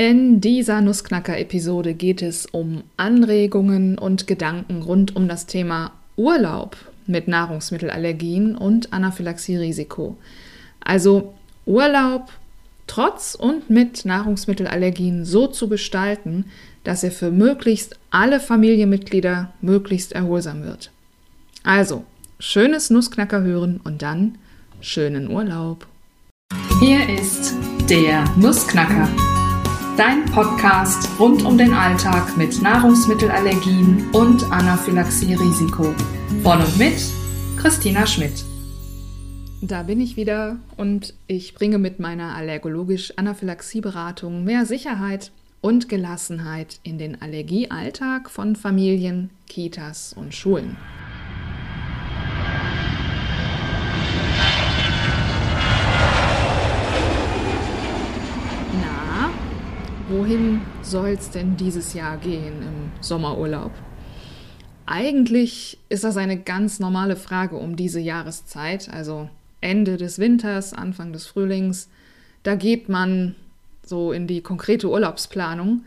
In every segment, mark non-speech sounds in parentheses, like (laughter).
In dieser Nussknacker-Episode geht es um Anregungen und Gedanken rund um das Thema Urlaub mit Nahrungsmittelallergien und Anaphylaxie-Risiko. Also Urlaub trotz und mit Nahrungsmittelallergien so zu gestalten, dass er für möglichst alle Familienmitglieder möglichst erholsam wird. Also, schönes Nussknacker hören und dann schönen Urlaub. Hier ist der Nussknacker dein Podcast rund um den Alltag mit Nahrungsmittelallergien und Anaphylaxie-Risiko. Von und mit Christina Schmidt. Da bin ich wieder und ich bringe mit meiner allergologisch-Anaphylaxie-Beratung mehr Sicherheit und Gelassenheit in den Allergiealltag von Familien, Kitas und Schulen. Wohin soll es denn dieses Jahr gehen im Sommerurlaub? Eigentlich ist das eine ganz normale Frage um diese Jahreszeit, also Ende des Winters, Anfang des Frühlings. Da geht man so in die konkrete Urlaubsplanung.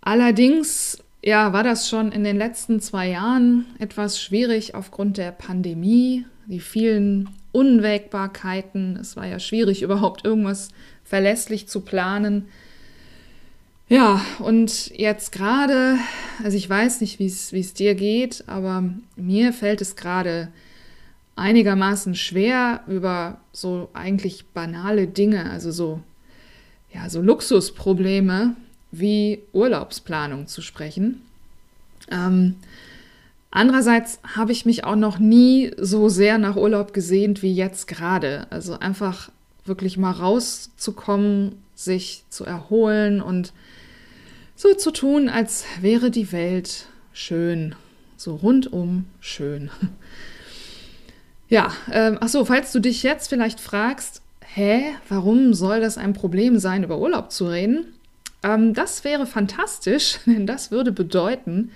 Allerdings, ja, war das schon in den letzten zwei Jahren etwas schwierig aufgrund der Pandemie, die vielen Unwägbarkeiten. Es war ja schwierig, (laughs) überhaupt irgendwas verlässlich zu planen. Ja, und jetzt gerade, also ich weiß nicht, wie es dir geht, aber mir fällt es gerade einigermaßen schwer, über so eigentlich banale Dinge, also so, ja, so Luxusprobleme wie Urlaubsplanung zu sprechen. Ähm, andererseits habe ich mich auch noch nie so sehr nach Urlaub gesehnt wie jetzt gerade. Also einfach wirklich mal rauszukommen, sich zu erholen und so zu tun, als wäre die Welt schön, so rundum schön. (laughs) Ja, ähm, ach so, falls du dich jetzt vielleicht fragst, hä, warum soll das ein Problem sein, über Urlaub zu reden? Ähm, das wäre fantastisch, (laughs) denn das würde bedeuten,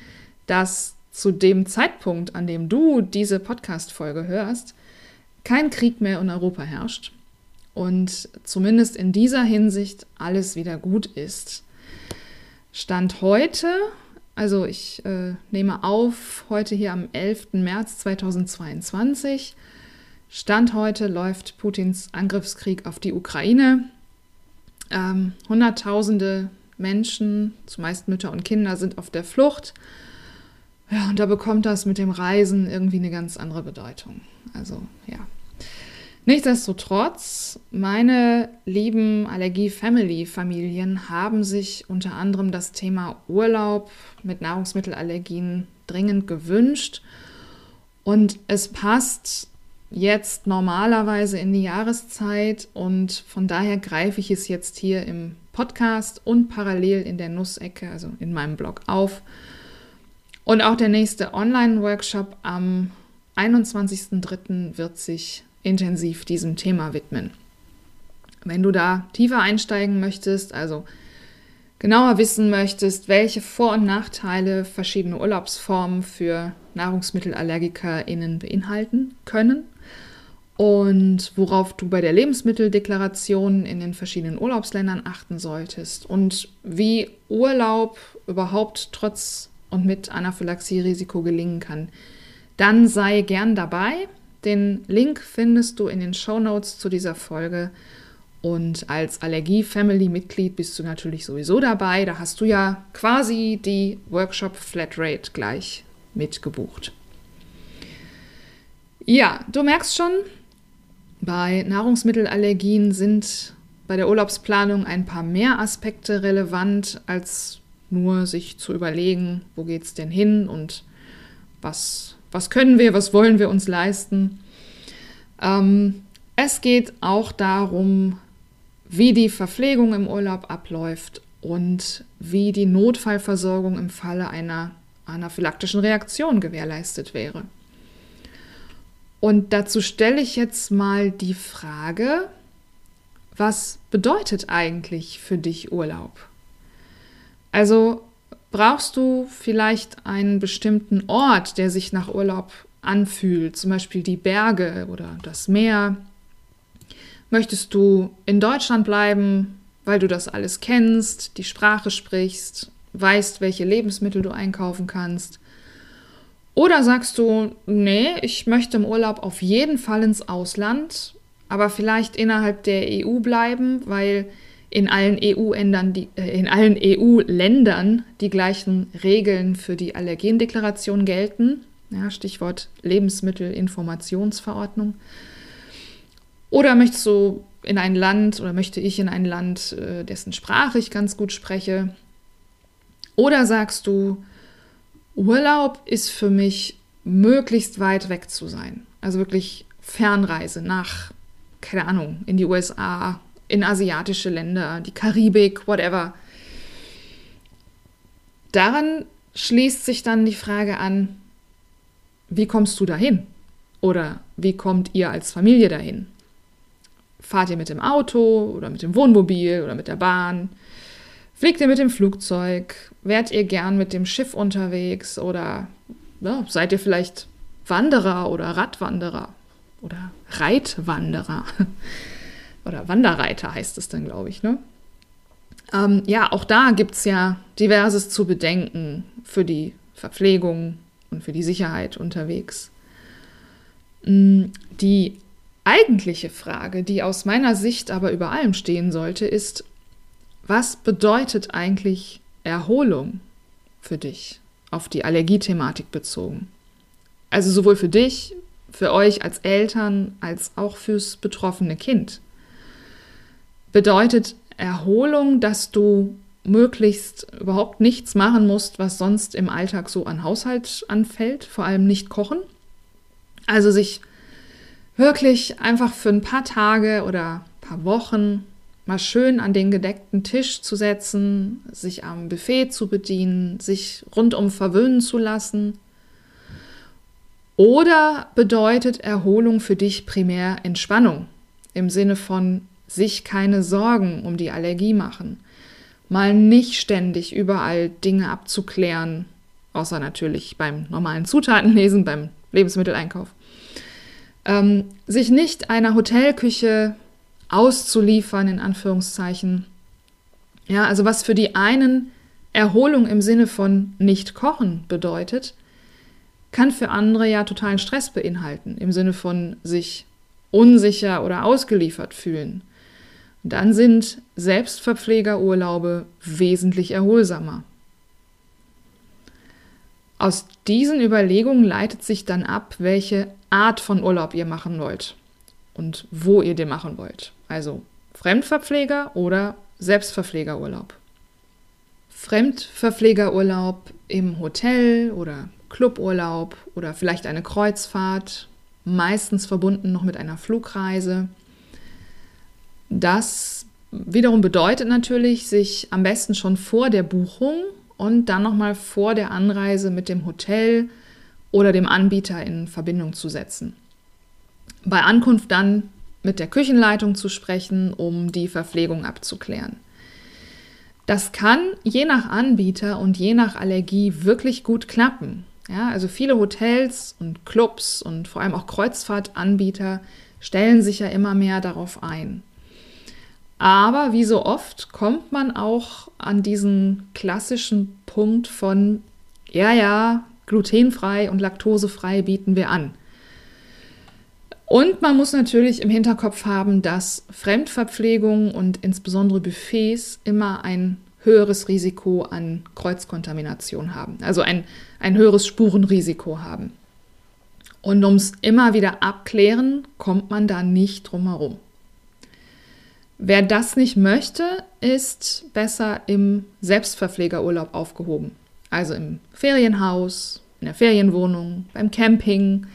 dass zu dem Zeitpunkt, an dem du diese Podcast-Folge hörst, kein Krieg mehr in Europa herrscht und zumindest in dieser Hinsicht alles wieder gut ist. Stand heute, also ich äh, nehme auf, heute hier am 11. März 2022. Stand heute läuft Putins Angriffskrieg auf die Ukraine. Ähm, Hunderttausende Menschen, zumeist Mütter und Kinder, sind auf der Flucht. Ja, und da bekommt das mit dem Reisen irgendwie eine ganz andere Bedeutung. Also ja. Nichtsdestotrotz, meine lieben Allergie-Family-Familien haben sich unter anderem das Thema Urlaub mit Nahrungsmittelallergien dringend gewünscht. Und es passt jetzt normalerweise in die Jahreszeit und von daher greife ich es jetzt hier im Podcast und parallel in der Nussecke, also in meinem Blog auf. Und auch der nächste Online-Workshop am 21.03. wird sich intensiv diesem Thema widmen. Wenn du da tiefer einsteigen möchtest, also genauer wissen möchtest, welche Vor- und Nachteile verschiedene Urlaubsformen für NahrungsmittelallergikerInnen beinhalten können und worauf du bei der Lebensmitteldeklaration in den verschiedenen Urlaubsländern achten solltest und wie Urlaub überhaupt trotz und mit Anaphylaxie-Risiko gelingen kann, dann sei gern dabei. Den Link findest du in den Show Notes zu dieser Folge. Und als Allergie-Family-Mitglied bist du natürlich sowieso dabei. Da hast du ja quasi die Workshop-Flatrate gleich mitgebucht. Ja, du merkst schon, bei Nahrungsmittelallergien sind bei der Urlaubsplanung ein paar mehr Aspekte relevant, als nur sich zu überlegen, wo geht es denn hin und was was können wir, was wollen wir uns leisten. Ähm, es geht auch darum, wie die Verpflegung im Urlaub abläuft und wie die Notfallversorgung im Falle einer anaphylaktischen Reaktion gewährleistet wäre. Und dazu stelle ich jetzt mal die Frage, was bedeutet eigentlich für dich Urlaub? Also brauchst du vielleicht einen bestimmten Ort, der sich nach Urlaub anfühlt, zum Beispiel die Berge oder das Meer. Möchtest du in Deutschland bleiben weil du das alles kennst, die Sprache sprichst, weißt, welche Lebensmittel du einkaufen kannst? Oder sagst du, nee, ich möchte im Urlaub auf jeden Fall ins Ausland, aber vielleicht innerhalb der EU bleiben, weil in allen EU-Ländern die, äh, in allen EU-Ländern die gleichen Regeln für die Allergendeklaration gelten. Ja, Stichwort Lebensmittelinformationsverordnung. Oder möchtest du in ein Land oder möchte ich in ein Land, äh, dessen Sprache ich ganz gut spreche? Oder sagst du, Urlaub ist für mich möglichst weit weg zu sein. Also wirklich Fernreise nach, keine Ahnung, in die USA, in asiatische Länder, die Karibik, whatever. Daran schließt sich dann die Frage an, wie kommst du dahin? Oder wie kommt ihr als Familie dahin? Fahrt ihr mit dem Auto oder mit dem Wohnmobil oder mit der Bahn? Fliegt ihr mit dem Flugzeug? Wärt ihr gern mit dem Schiff unterwegs? Oder ja, seid ihr vielleicht Wanderer oder Radwanderer oder Reitwanderer? (laughs) oder Wanderreiter heißt es dann, glaube ich, ne? Ähm, ja, auch da gibt es ja diverses zu bedenken für die Verpflegung und für die Sicherheit unterwegs. Mm, die eigentliche Frage, die aus meiner Sicht aber über allem stehen sollte, ist, was bedeutet eigentlich Erholung für dich auf die Allergiethematik bezogen? Also sowohl für dich, für euch als Eltern, als auch fürs betroffene Kind. Bedeutet Erholung, dass du möglichst überhaupt nichts machen musst, was sonst im Alltag so an Haushalt anfällt, vor allem nicht kochen. Also sich wirklich einfach für ein paar Tage oder ein paar Wochen mal schön an den gedeckten Tisch zu setzen, sich am Buffet zu bedienen, sich rundum verwöhnen zu lassen. Oder bedeutet Erholung für dich primär Entspannung im Sinne von sich keine Sorgen um die Allergie machen, mal nicht ständig überall Dinge abzuklären, außer natürlich beim normalen Zutatenlesen, beim Lebensmitteleinkauf. Ähm, sich nicht einer Hotelküche auszuliefern, in Anführungszeichen. Ja, also was für die einen Erholung im Sinne von nicht kochen bedeutet, kann für andere ja totalen Stress beinhalten, im Sinne von sich unsicher oder ausgeliefert fühlen. Dann sind Selbstverpflegerurlaube wesentlich erholsamer. Aus diesen Überlegungen leitet sich dann ab, welche Art von Urlaub ihr machen wollt und wo ihr den machen wollt. Also Fremdverpfleger oder Selbstverpflegerurlaub. Fremdverpflegerurlaub im Hotel oder Cluburlaub oder vielleicht eine Kreuzfahrt, meistens verbunden noch mit einer Flugreise. Das wiederum bedeutet natürlich, sich am besten schon vor der Buchung und dann nochmal vor der Anreise mit dem Hotel oder dem Anbieter in Verbindung zu setzen. Bei Ankunft dann mit der Küchenleitung zu sprechen, um die Verpflegung abzuklären. Das kann je nach Anbieter und je nach Allergie wirklich gut klappen. Ja, also viele Hotels und Clubs und vor allem auch Kreuzfahrtanbieter stellen sich ja immer mehr darauf ein. Aber wie so oft kommt man auch an diesen klassischen Punkt von, ja, ja, glutenfrei und laktosefrei bieten wir an. Und man muss natürlich im Hinterkopf haben, dass Fremdverpflegung und insbesondere Buffets immer ein höheres Risiko an Kreuzkontamination haben, also ein, ein höheres Spurenrisiko haben. Und ums immer wieder abklären, kommt man da nicht drum herum. Wer das nicht möchte, ist besser im Selbstverpflegerurlaub aufgehoben. Also im Ferienhaus, in der Ferienwohnung, beim Camping,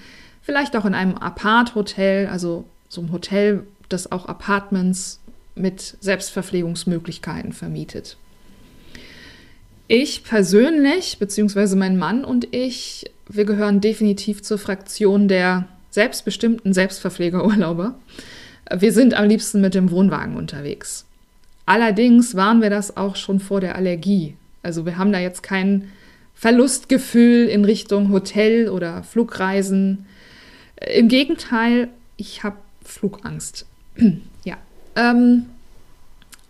vielleicht auch in einem Apart-Hotel, also so ein Hotel, das auch Apartments mit Selbstverpflegungsmöglichkeiten vermietet. Ich persönlich, beziehungsweise mein Mann und ich, wir gehören definitiv zur Fraktion der selbstbestimmten Selbstverpflegerurlauber. Wir sind am liebsten mit dem Wohnwagen unterwegs. Allerdings waren wir das auch schon vor der Allergie. Also wir haben da jetzt kein Verlustgefühl in Richtung Hotel oder Flugreisen. Im Gegenteil, ich habe Flugangst. (clears throat) ja. Ähm,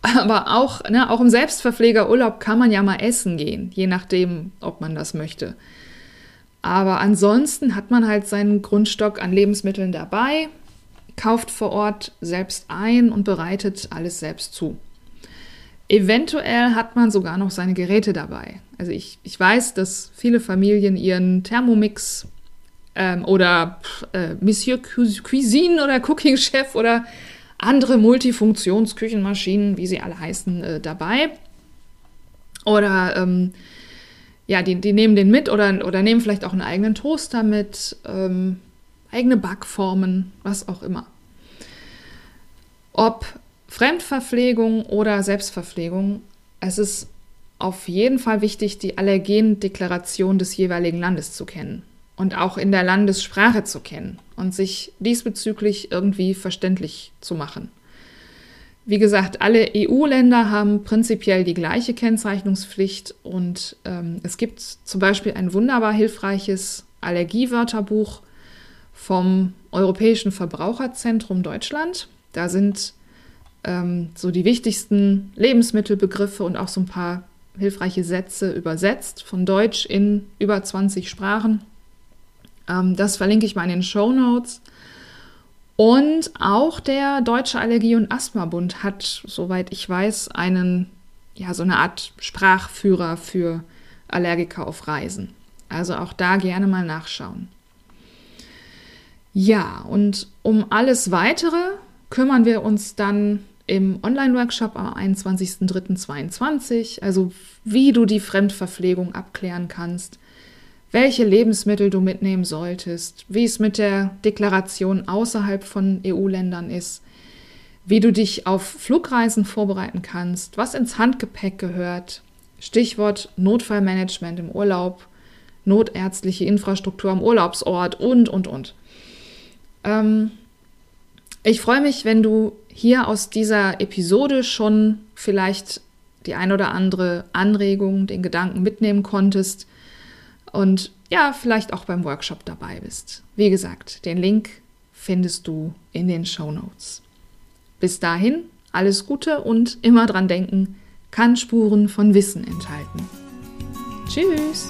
Aber auch, ne, auch im Selbstverpflegerurlaub kann man ja mal essen gehen, je nachdem, ob man das möchte. Aber ansonsten hat man halt seinen Grundstock an Lebensmitteln dabei, kauft vor Ort selbst ein und bereitet alles selbst zu. Eventuell hat man sogar noch seine Geräte dabei. Also ich, ich weiß, dass viele Familien ihren Thermomix ähm, oder äh, Monsieur Cuisine oder Cooking Chef oder andere Multifunktionsküchenmaschinen, wie sie alle heißen, äh, dabei. Oder ähm, ja, die, die nehmen den mit oder, oder nehmen vielleicht auch einen eigenen Toaster mit, ähm, eigene Backformen, was auch immer. Ob Fremdverpflegung oder Selbstverpflegung, es ist auf jeden Fall wichtig, die Allergendeklaration des jeweiligen Landes zu kennen und auch in der Landessprache zu kennen und sich diesbezüglich irgendwie verständlich zu machen. Wie gesagt, alle EU-Länder haben prinzipiell die gleiche Kennzeichnungspflicht und ähm, es gibt zum Beispiel ein wunderbar hilfreiches Allergiewörterbuch vom Europäischen Verbraucherzentrum Deutschland. Da sind ähm, so die wichtigsten Lebensmittelbegriffe und auch so ein paar hilfreiche Sätze übersetzt von Deutsch in über 20 Sprachen. Ähm, das verlinke ich mal in den Show Notes. Und auch der Deutsche Allergie- und Asthma-Bund hat, soweit ich weiß, einen, ja, so eine Art Sprachführer für Allergiker auf Reisen. Also auch da gerne mal nachschauen. Ja, und um alles weitere kümmern wir uns dann im Online-Workshop am 21.03.2022, also wie du die Fremdverpflegung abklären kannst, welche Lebensmittel du mitnehmen solltest, wie es mit der Deklaration außerhalb von EU-Ländern ist, wie du dich auf Flugreisen vorbereiten kannst, was ins Handgepäck gehört, Stichwort Notfallmanagement im Urlaub, notärztliche Infrastruktur am Urlaubsort und, und, und. Ähm, ich freue mich, wenn du hier aus dieser Episode schon vielleicht die ein oder andere Anregung, den Gedanken mitnehmen konntest und ja, vielleicht auch beim Workshop dabei bist. Wie gesagt, den Link findest du in den Show Notes. Bis dahin, alles Gute und immer dran denken, kann Spuren von Wissen enthalten. Tschüss!